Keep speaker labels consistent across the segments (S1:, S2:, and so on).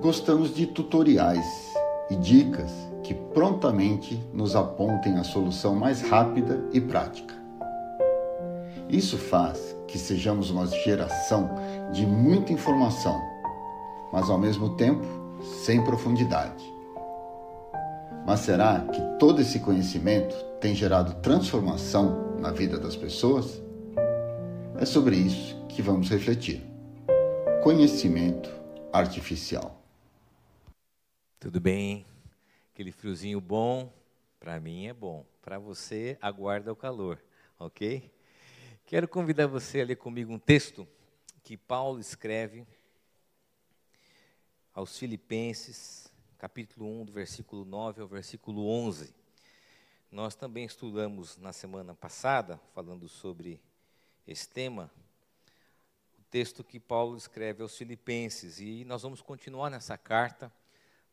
S1: Gostamos de tutoriais e dicas que prontamente nos apontem a solução mais rápida e prática. Isso faz que sejamos uma geração de muita informação, mas ao mesmo tempo sem profundidade. Mas será que todo esse conhecimento tem gerado transformação na vida das pessoas? É sobre isso que vamos refletir. Conhecimento artificial.
S2: Tudo bem? Aquele friozinho bom, para mim é bom. Para você, aguarda o calor, ok? Quero convidar você a ler comigo um texto que Paulo escreve aos Filipenses, capítulo 1, do versículo 9 ao versículo 11. Nós também estudamos na semana passada, falando sobre esse tema, texto que Paulo escreve aos Filipenses, e nós vamos continuar nessa carta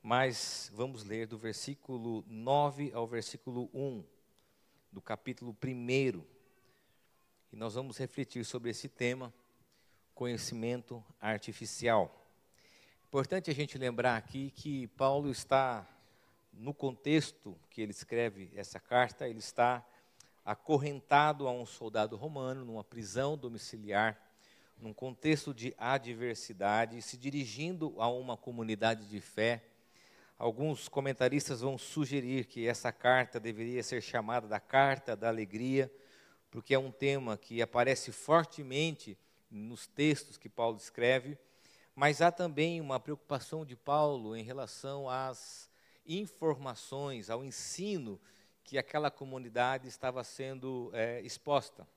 S2: mas vamos ler do versículo 9 ao versículo 1 do capítulo 1. E nós vamos refletir sobre esse tema, conhecimento artificial. Importante a gente lembrar aqui que Paulo está, no contexto que ele escreve essa carta, ele está acorrentado a um soldado romano, numa prisão domiciliar, num contexto de adversidade, se dirigindo a uma comunidade de fé Alguns comentaristas vão sugerir que essa carta deveria ser chamada da Carta da Alegria, porque é um tema que aparece fortemente nos textos que Paulo escreve, mas há também uma preocupação de Paulo em relação às informações, ao ensino que aquela comunidade estava sendo é, exposta.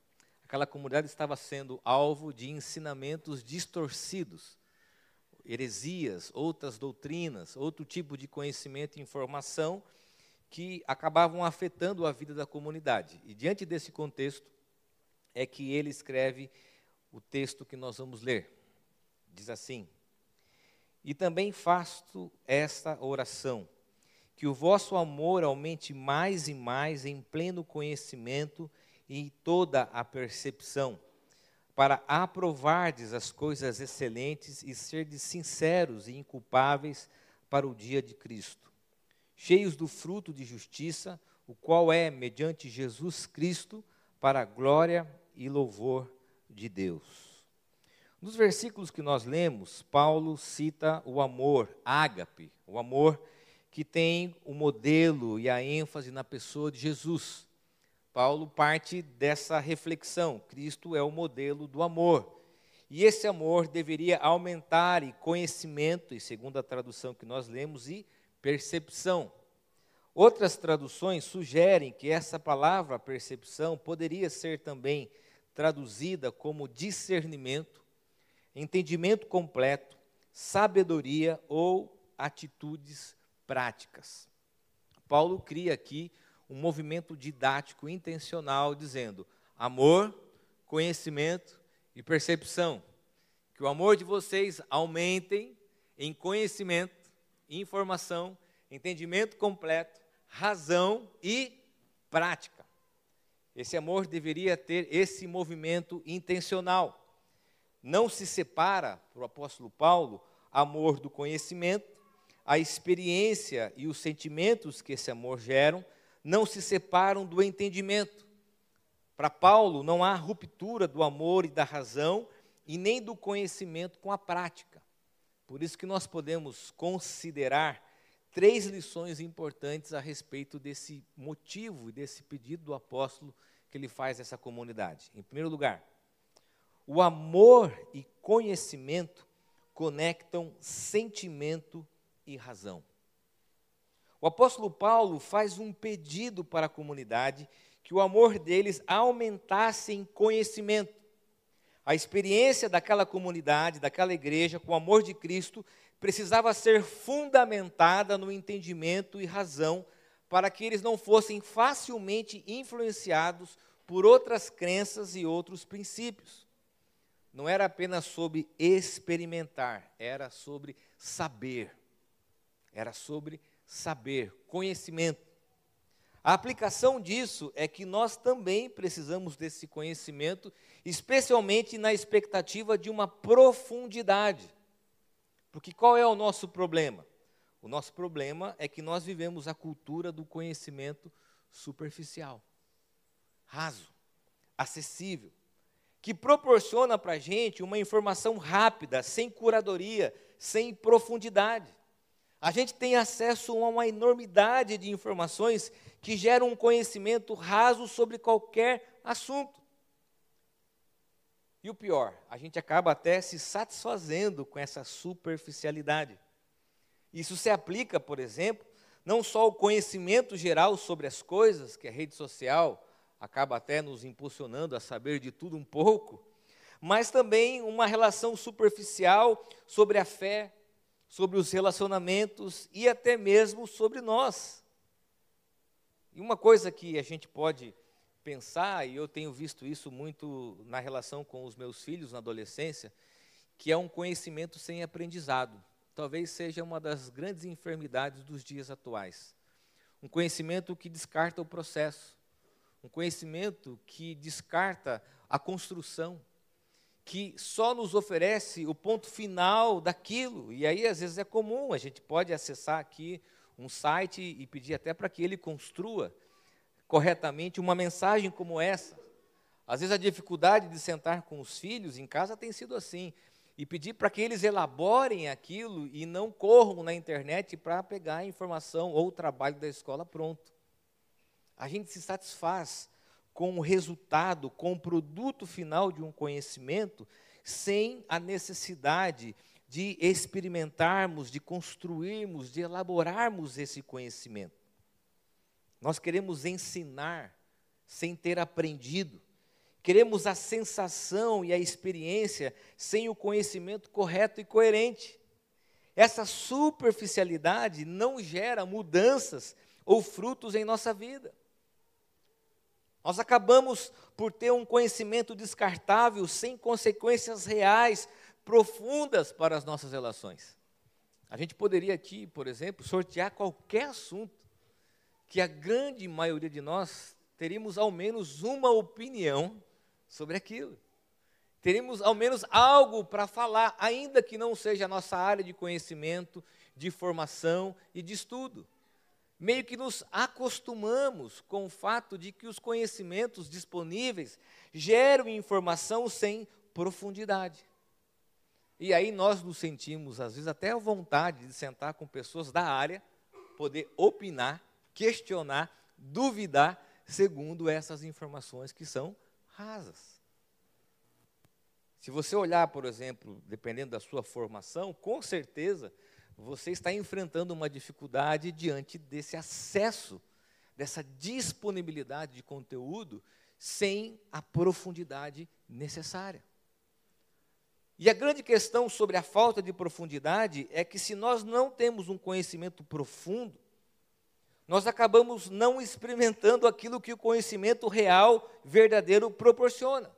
S2: Aquela comunidade estava sendo alvo de ensinamentos distorcidos heresias, outras doutrinas, outro tipo de conhecimento e informação que acabavam afetando a vida da comunidade. E diante desse contexto é que ele escreve o texto que nós vamos ler. Diz assim: E também faço esta oração, que o vosso amor aumente mais e mais em pleno conhecimento em toda a percepção para aprovardes as coisas excelentes e serdes sinceros e inculpáveis para o dia de Cristo, cheios do fruto de justiça, o qual é, mediante Jesus Cristo, para a glória e louvor de Deus. Nos versículos que nós lemos, Paulo cita o amor, ágape, o amor que tem o modelo e a ênfase na pessoa de Jesus. Paulo parte dessa reflexão: Cristo é o modelo do amor. E esse amor deveria aumentar em conhecimento, e segundo a tradução que nós lemos, e percepção. Outras traduções sugerem que essa palavra percepção poderia ser também traduzida como discernimento, entendimento completo, sabedoria ou atitudes práticas. Paulo cria aqui um movimento didático intencional dizendo: amor, conhecimento e percepção. Que o amor de vocês aumentem em conhecimento, informação, entendimento completo, razão e prática. Esse amor deveria ter esse movimento intencional. Não se separa, para o apóstolo Paulo, amor do conhecimento, a experiência e os sentimentos que esse amor geram não se separam do entendimento. Para Paulo, não há ruptura do amor e da razão e nem do conhecimento com a prática. Por isso que nós podemos considerar três lições importantes a respeito desse motivo e desse pedido do apóstolo que ele faz a essa comunidade. Em primeiro lugar, o amor e conhecimento conectam sentimento e razão. O apóstolo Paulo faz um pedido para a comunidade que o amor deles aumentasse em conhecimento. A experiência daquela comunidade, daquela igreja, com o amor de Cristo, precisava ser fundamentada no entendimento e razão para que eles não fossem facilmente influenciados por outras crenças e outros princípios. Não era apenas sobre experimentar, era sobre saber, era sobre saber, conhecimento. A aplicação disso é que nós também precisamos desse conhecimento, especialmente na expectativa de uma profundidade. Porque qual é o nosso problema? O nosso problema é que nós vivemos a cultura do conhecimento superficial, raso, acessível, que proporciona para a gente uma informação rápida, sem curadoria, sem profundidade. A gente tem acesso a uma enormidade de informações que geram um conhecimento raso sobre qualquer assunto. E o pior, a gente acaba até se satisfazendo com essa superficialidade. Isso se aplica, por exemplo, não só ao conhecimento geral sobre as coisas, que a rede social acaba até nos impulsionando a saber de tudo um pouco, mas também uma relação superficial sobre a fé, sobre os relacionamentos e até mesmo sobre nós. E uma coisa que a gente pode pensar, e eu tenho visto isso muito na relação com os meus filhos na adolescência, que é um conhecimento sem aprendizado. Talvez seja uma das grandes enfermidades dos dias atuais. Um conhecimento que descarta o processo, um conhecimento que descarta a construção, que só nos oferece o ponto final daquilo. E aí, às vezes, é comum, a gente pode acessar aqui um site e pedir até para que ele construa corretamente uma mensagem como essa. Às vezes, a dificuldade de sentar com os filhos em casa tem sido assim. E pedir para que eles elaborem aquilo e não corram na internet para pegar a informação ou o trabalho da escola pronto. A gente se satisfaz com o resultado, com o produto final de um conhecimento, sem a necessidade de experimentarmos, de construirmos, de elaborarmos esse conhecimento. Nós queremos ensinar sem ter aprendido. Queremos a sensação e a experiência sem o conhecimento correto e coerente. Essa superficialidade não gera mudanças ou frutos em nossa vida. Nós acabamos por ter um conhecimento descartável, sem consequências reais, profundas para as nossas relações. A gente poderia aqui, por exemplo, sortear qualquer assunto, que a grande maioria de nós teríamos ao menos uma opinião sobre aquilo. Teríamos ao menos algo para falar, ainda que não seja a nossa área de conhecimento, de formação e de estudo meio que nos acostumamos com o fato de que os conhecimentos disponíveis geram informação sem profundidade. E aí nós nos sentimos, às vezes, até a vontade de sentar com pessoas da área, poder opinar, questionar, duvidar, segundo essas informações que são rasas. Se você olhar, por exemplo, dependendo da sua formação, com certeza você está enfrentando uma dificuldade diante desse acesso, dessa disponibilidade de conteúdo sem a profundidade necessária. E a grande questão sobre a falta de profundidade é que se nós não temos um conhecimento profundo, nós acabamos não experimentando aquilo que o conhecimento real, verdadeiro, proporciona.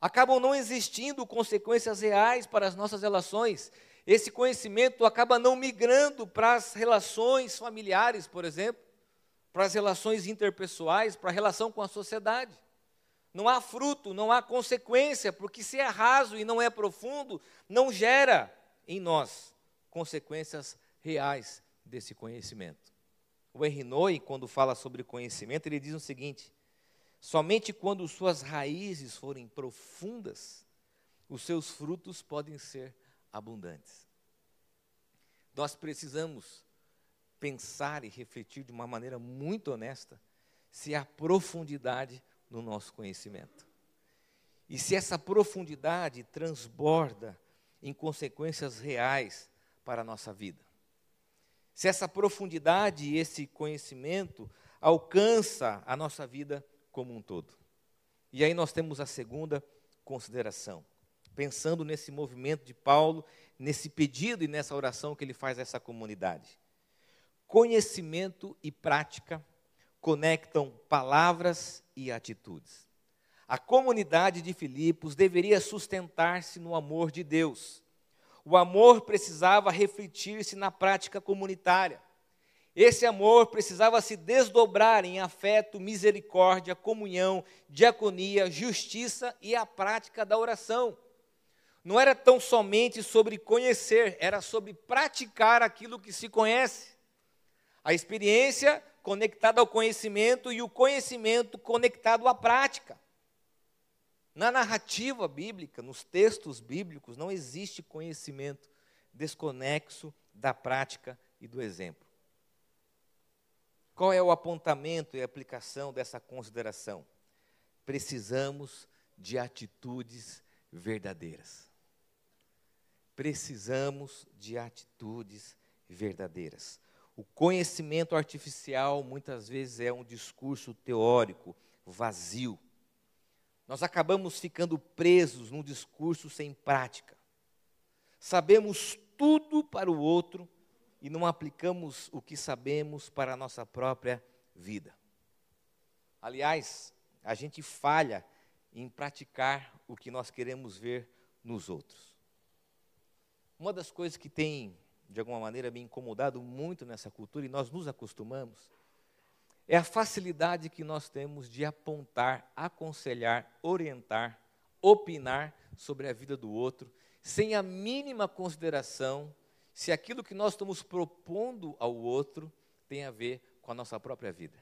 S2: Acabam não existindo consequências reais para as nossas relações, esse conhecimento acaba não migrando para as relações familiares, por exemplo, para as relações interpessoais, para a relação com a sociedade. Não há fruto, não há consequência, porque se é raso e não é profundo, não gera em nós consequências reais desse conhecimento. O Henry Noy, quando fala sobre conhecimento, ele diz o seguinte: somente quando suas raízes forem profundas, os seus frutos podem ser abundantes. Nós precisamos pensar e refletir de uma maneira muito honesta se há profundidade no nosso conhecimento. E se essa profundidade transborda em consequências reais para a nossa vida. Se essa profundidade e esse conhecimento alcança a nossa vida como um todo. E aí nós temos a segunda consideração pensando nesse movimento de Paulo, nesse pedido e nessa oração que ele faz a essa comunidade. Conhecimento e prática conectam palavras e atitudes. A comunidade de Filipos deveria sustentar-se no amor de Deus. O amor precisava refletir-se na prática comunitária. Esse amor precisava se desdobrar em afeto, misericórdia, comunhão, diaconia, justiça e a prática da oração. Não era tão somente sobre conhecer, era sobre praticar aquilo que se conhece. A experiência conectada ao conhecimento e o conhecimento conectado à prática. Na narrativa bíblica, nos textos bíblicos, não existe conhecimento desconexo da prática e do exemplo. Qual é o apontamento e aplicação dessa consideração? Precisamos de atitudes verdadeiras. Precisamos de atitudes verdadeiras. O conhecimento artificial muitas vezes é um discurso teórico vazio. Nós acabamos ficando presos num discurso sem prática. Sabemos tudo para o outro e não aplicamos o que sabemos para a nossa própria vida. Aliás, a gente falha em praticar o que nós queremos ver nos outros. Uma das coisas que tem, de alguma maneira, me incomodado muito nessa cultura, e nós nos acostumamos, é a facilidade que nós temos de apontar, aconselhar, orientar, opinar sobre a vida do outro, sem a mínima consideração se aquilo que nós estamos propondo ao outro tem a ver com a nossa própria vida.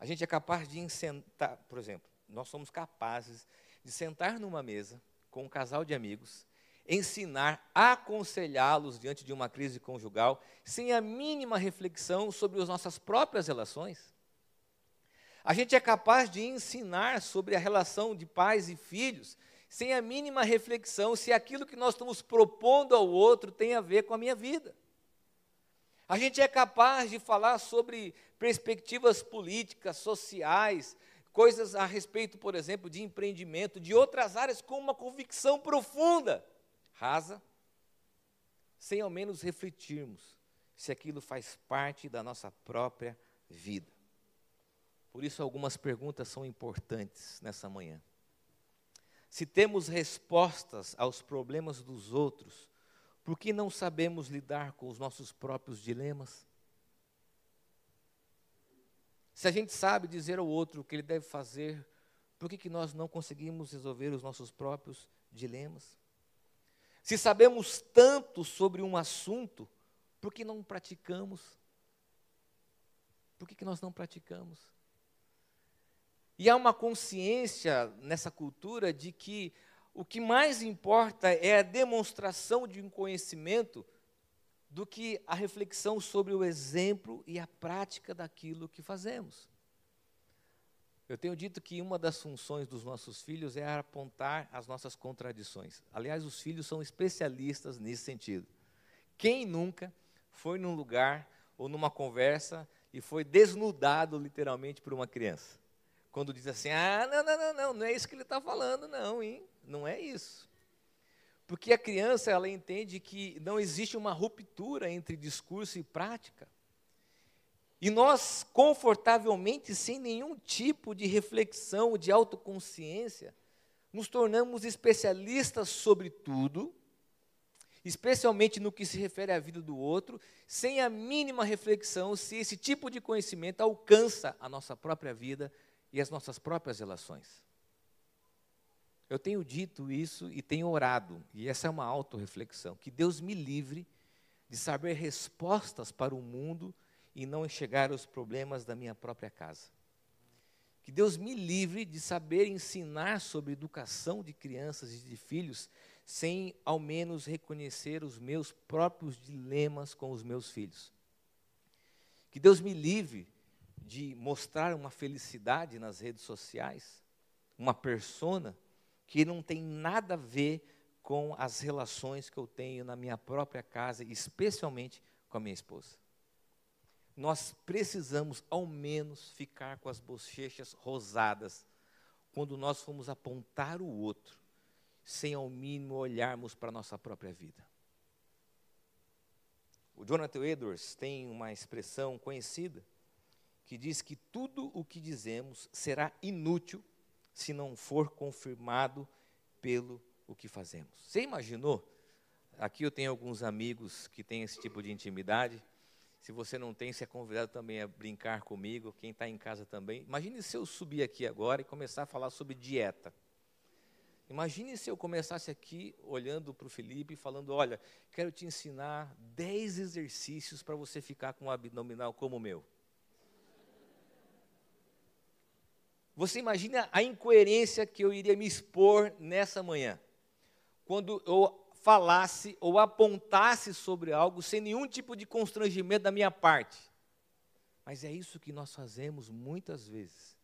S2: A gente é capaz de sentar, por exemplo, nós somos capazes de sentar numa mesa com um casal de amigos, ensinar, aconselhá-los diante de uma crise conjugal, sem a mínima reflexão sobre as nossas próprias relações. A gente é capaz de ensinar sobre a relação de pais e filhos, sem a mínima reflexão se aquilo que nós estamos propondo ao outro tem a ver com a minha vida. A gente é capaz de falar sobre perspectivas políticas, sociais, coisas a respeito, por exemplo, de empreendimento, de outras áreas com uma convicção profunda, rasa, sem ao menos refletirmos se aquilo faz parte da nossa própria vida. Por isso, algumas perguntas são importantes nessa manhã. Se temos respostas aos problemas dos outros, por que não sabemos lidar com os nossos próprios dilemas? Se a gente sabe dizer ao outro o que ele deve fazer, por que, que nós não conseguimos resolver os nossos próprios dilemas? Se sabemos tanto sobre um assunto, por que não praticamos? Por que, que nós não praticamos? E há uma consciência nessa cultura de que o que mais importa é a demonstração de um conhecimento do que a reflexão sobre o exemplo e a prática daquilo que fazemos. Eu tenho dito que uma das funções dos nossos filhos é apontar as nossas contradições. Aliás, os filhos são especialistas nesse sentido. Quem nunca foi num lugar ou numa conversa e foi desnudado literalmente por uma criança? Quando diz assim: ah, não, não, não, não, não é isso que ele está falando, não, hein? Não é isso. Porque a criança, ela entende que não existe uma ruptura entre discurso e prática. E nós, confortavelmente, sem nenhum tipo de reflexão, de autoconsciência, nos tornamos especialistas sobre tudo, especialmente no que se refere à vida do outro, sem a mínima reflexão se esse tipo de conhecimento alcança a nossa própria vida e as nossas próprias relações. Eu tenho dito isso e tenho orado, e essa é uma autorreflexão, que Deus me livre de saber respostas para o mundo e não enxergar os problemas da minha própria casa. Que Deus me livre de saber ensinar sobre educação de crianças e de filhos sem ao menos reconhecer os meus próprios dilemas com os meus filhos. Que Deus me livre de mostrar uma felicidade nas redes sociais, uma persona que não tem nada a ver com as relações que eu tenho na minha própria casa, especialmente com a minha esposa. Nós precisamos, ao menos, ficar com as bochechas rosadas quando nós formos apontar o outro, sem ao mínimo olharmos para a nossa própria vida. O Jonathan Edwards tem uma expressão conhecida que diz que tudo o que dizemos será inútil se não for confirmado pelo o que fazemos. Você imaginou? Aqui eu tenho alguns amigos que têm esse tipo de intimidade. Se você não tem, você é convidado também a brincar comigo. Quem está em casa também. Imagine se eu subir aqui agora e começar a falar sobre dieta. Imagine se eu começasse aqui olhando para o Felipe e falando: olha, quero te ensinar 10 exercícios para você ficar com um abdominal como o meu. Você imagina a incoerência que eu iria me expor nessa manhã, quando eu falasse ou apontasse sobre algo sem nenhum tipo de constrangimento da minha parte. Mas é isso que nós fazemos muitas vezes,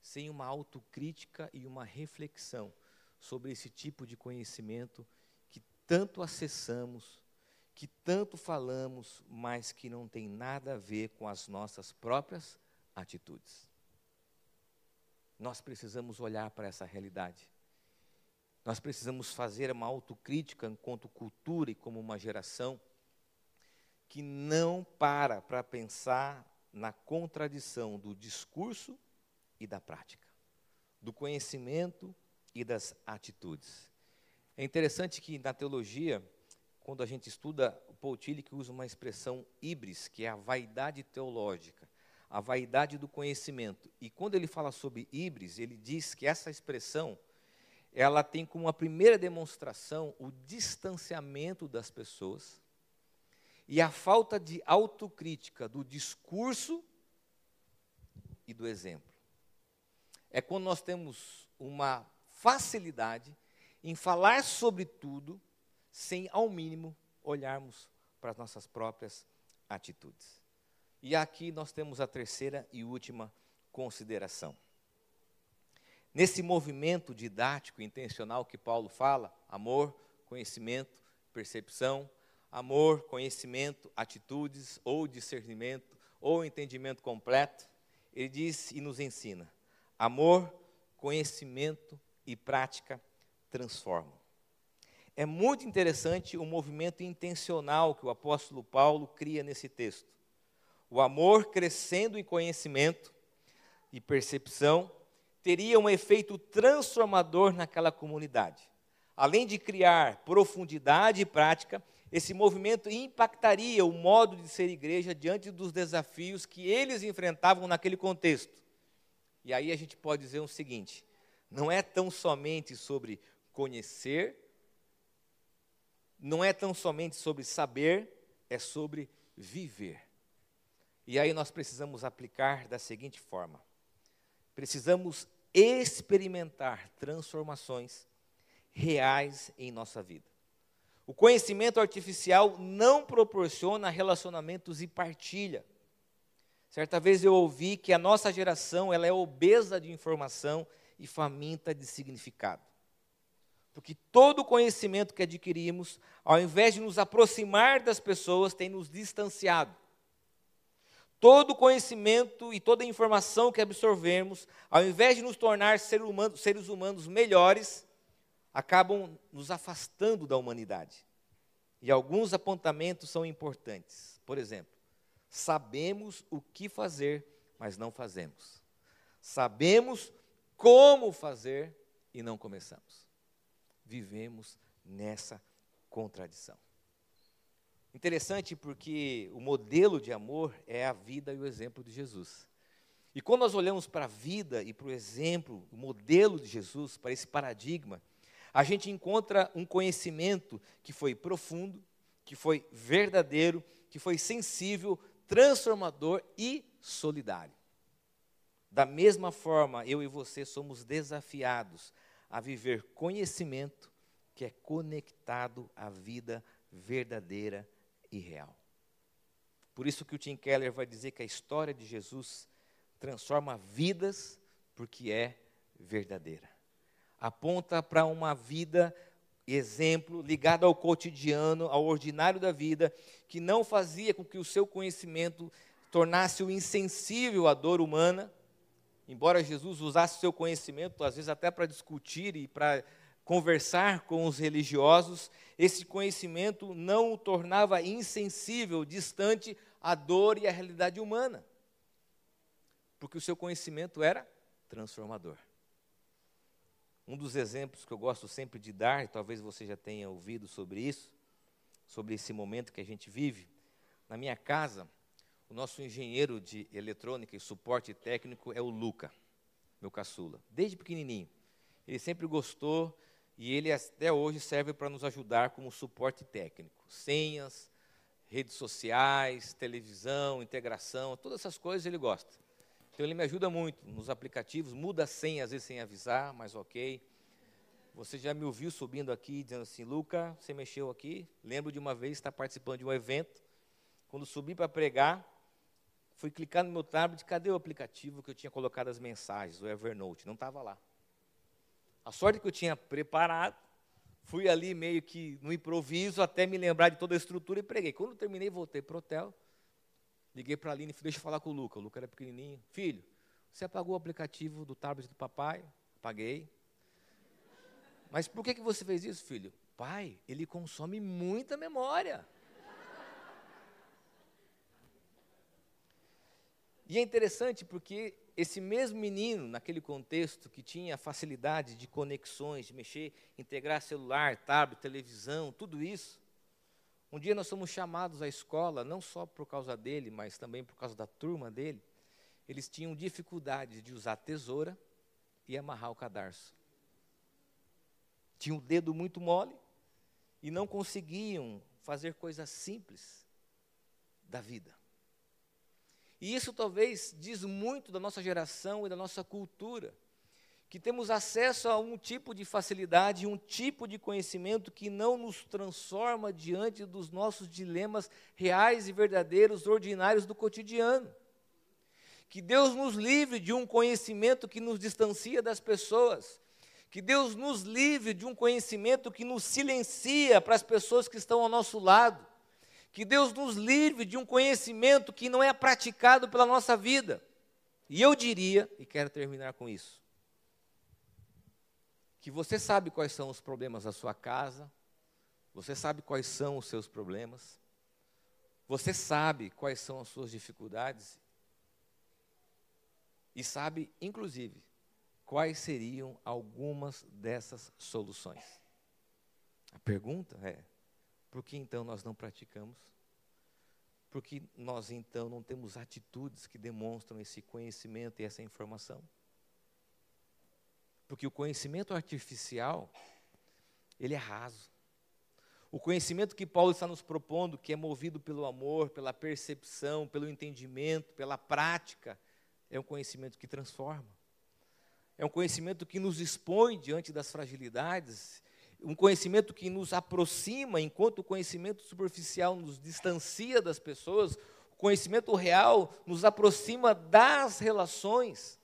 S2: sem uma autocrítica e uma reflexão sobre esse tipo de conhecimento que tanto acessamos, que tanto falamos, mas que não tem nada a ver com as nossas próprias atitudes. Nós precisamos olhar para essa realidade. Nós precisamos fazer uma autocrítica enquanto cultura e como uma geração que não para para pensar na contradição do discurso e da prática, do conhecimento e das atitudes. É interessante que na teologia, quando a gente estuda, o Paul Tillich usa uma expressão híbris, que é a vaidade teológica, a vaidade do conhecimento. E quando ele fala sobre híbris, ele diz que essa expressão ela tem como a primeira demonstração o distanciamento das pessoas e a falta de autocrítica do discurso e do exemplo. É quando nós temos uma facilidade em falar sobre tudo sem, ao mínimo, olharmos para as nossas próprias atitudes. E aqui nós temos a terceira e última consideração. Nesse movimento didático intencional que Paulo fala, amor, conhecimento, percepção, amor, conhecimento, atitudes ou discernimento ou entendimento completo, ele diz e nos ensina: amor, conhecimento e prática transformam. É muito interessante o movimento intencional que o apóstolo Paulo cria nesse texto. O amor crescendo em conhecimento e percepção teria um efeito transformador naquela comunidade. Além de criar profundidade e prática, esse movimento impactaria o modo de ser igreja diante dos desafios que eles enfrentavam naquele contexto. E aí a gente pode dizer o seguinte: não é tão somente sobre conhecer, não é tão somente sobre saber, é sobre viver. E aí nós precisamos aplicar da seguinte forma: precisamos experimentar transformações reais em nossa vida. O conhecimento artificial não proporciona relacionamentos e partilha. Certa vez eu ouvi que a nossa geração ela é obesa de informação e faminta de significado. Porque todo o conhecimento que adquirimos, ao invés de nos aproximar das pessoas, tem nos distanciado. Todo conhecimento e toda informação que absorvemos, ao invés de nos tornar seres humanos melhores, acabam nos afastando da humanidade. E alguns apontamentos são importantes. Por exemplo, sabemos o que fazer, mas não fazemos. Sabemos como fazer e não começamos. Vivemos nessa contradição. Interessante porque o modelo de amor é a vida e o exemplo de Jesus. E quando nós olhamos para a vida e para o exemplo, o modelo de Jesus, para esse paradigma, a gente encontra um conhecimento que foi profundo, que foi verdadeiro, que foi sensível, transformador e solidário. Da mesma forma, eu e você somos desafiados a viver conhecimento que é conectado à vida verdadeira e real. Por isso que o Tim Keller vai dizer que a história de Jesus transforma vidas porque é verdadeira. Aponta para uma vida exemplo ligada ao cotidiano, ao ordinário da vida, que não fazia com que o seu conhecimento tornasse-o insensível à dor humana, embora Jesus usasse o seu conhecimento, às vezes até para discutir e para conversar com os religiosos, esse conhecimento não o tornava insensível, distante à dor e à realidade humana. Porque o seu conhecimento era transformador. Um dos exemplos que eu gosto sempre de dar, e talvez você já tenha ouvido sobre isso, sobre esse momento que a gente vive, na minha casa, o nosso engenheiro de eletrônica e suporte técnico é o Luca, meu caçula, desde pequenininho. Ele sempre gostou E ele até hoje serve para nos ajudar como suporte técnico. Senhas, redes sociais, televisão, integração, todas essas coisas ele gosta. Então ele me ajuda muito nos aplicativos, muda a senha às vezes sem avisar, mas ok. Você já me ouviu subindo aqui dizendo assim, Luca, você mexeu aqui? Lembro de uma vez estar participando de um evento, quando subi para pregar, fui clicar no meu tablet, cadê o aplicativo que eu tinha colocado as mensagens, o Evernote? Não estava lá. A sorte que eu tinha preparado, fui ali meio que no improviso até me lembrar de toda a estrutura e preguei. Quando terminei, voltei para o hotel, liguei para a Aline e falei, deixa eu falar com o Luca. O Luca era pequenininho. Filho, você apagou o aplicativo do tablet do papai? Apaguei. Mas por que, que você fez isso, filho? Pai, ele consome muita memória. E é interessante porque esse mesmo menino, naquele contexto, que tinha facilidade de conexões, de mexer, integrar celular, tablet, televisão, tudo isso, um dia nós somos chamados à escola, não só por causa dele, mas também por causa da turma dele. Eles tinham dificuldade de usar tesoura e amarrar o cadarço. Tinham o dedo muito mole e não conseguiam fazer coisas simples da vida. E isso talvez diz muito da nossa geração e da nossa cultura, que temos acesso a um tipo de facilidade, um tipo de conhecimento que não nos transforma diante dos nossos dilemas reais e verdadeiros, ordinários do cotidiano. Que Deus nos livre de um conhecimento que nos distancia das pessoas. Que Deus nos livre de um conhecimento que nos silencia para as pessoas que estão ao nosso lado que Deus nos livre de um conhecimento que não é praticado pela nossa vida. E eu diria, e quero terminar com isso, que você sabe quais são os problemas da sua casa, você sabe quais são os seus problemas, você sabe quais são as suas dificuldades, e sabe, inclusive, quais seriam algumas dessas soluções. A pergunta é: por que então nós não praticamos? Por que nós então não temos atitudes que demonstram esse conhecimento e essa informação? Porque o conhecimento artificial, ele é raso. O conhecimento que Paulo está nos propondo, que é movido pelo amor, pela percepção, pelo entendimento, pela prática, é um conhecimento que transforma. É um conhecimento que nos expõe diante das fragilidades um conhecimento que nos aproxima, enquanto o conhecimento superficial nos distancia das pessoas, o conhecimento real nos aproxima das relações,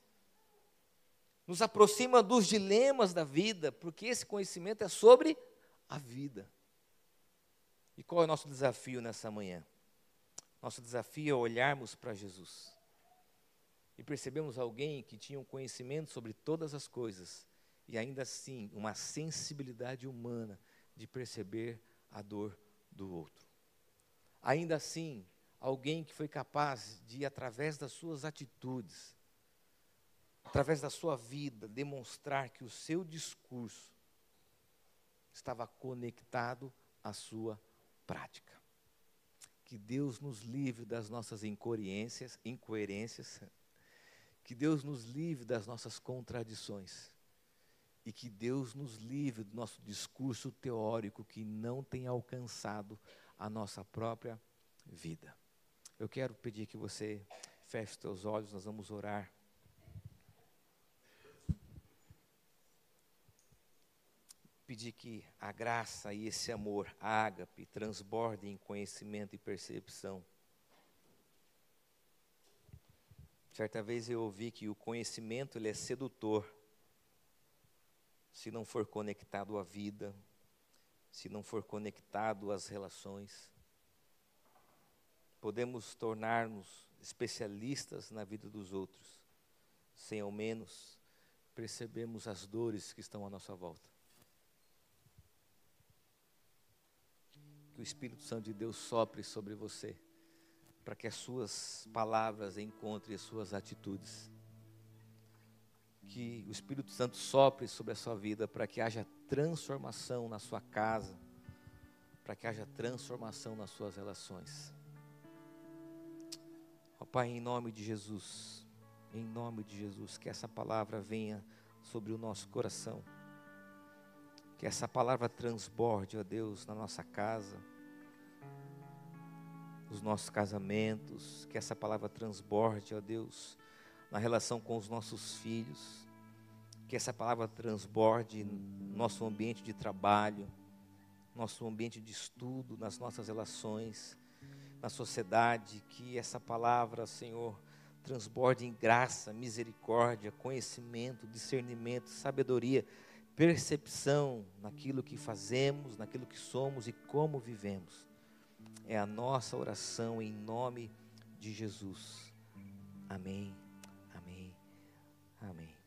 S2: nos aproxima dos dilemas da vida, porque esse conhecimento é sobre a vida. E qual é o nosso desafio nessa manhã? Nosso desafio é olharmos para Jesus e percebemos alguém que tinha um conhecimento sobre todas as coisas e ainda assim uma sensibilidade humana de perceber a dor do outro. Ainda assim, alguém que foi capaz de, através das suas atitudes, através da sua vida, demonstrar que o seu discurso estava conectado à sua prática. Que Deus nos livre das nossas incoerências, incoerências, que Deus nos livre das nossas contradições e que Deus nos livre do nosso discurso teórico que não tem alcançado a nossa própria vida. Eu quero pedir que você feche seus olhos, nós vamos orar. Pedir que a graça e esse amor ágape transbordem em conhecimento e percepção. Certa vez eu ouvi que o conhecimento ele é sedutor se não for conectado à vida, se não for conectado às relações. Podemos tornar-nos especialistas na vida dos outros, sem ao menos percebermos as dores que estão à nossa volta. Que o Espírito Santo de Deus sopre sobre você, para que as suas palavras encontrem as suas atitudes que o Espírito Santo sopre sobre a sua vida para que haja transformação na sua casa, para que haja transformação nas suas relações. Ó Pai, em nome de Jesus, em nome de Jesus, que essa palavra venha sobre o nosso coração, Que essa palavra transborde, ó Deus, na nossa casa, nos nossos casamentos, que essa palavra transborde, ó Deus, na relação com os nossos filhos, que essa palavra transborde no nosso ambiente de trabalho, nosso ambiente de estudo, nas nossas relações, na sociedade, que essa palavra, Senhor, transborde em graça, misericórdia, conhecimento, discernimento, sabedoria, percepção naquilo que fazemos, naquilo que somos e como vivemos. É a nossa oração em nome de Jesus. Amém, amém, amém.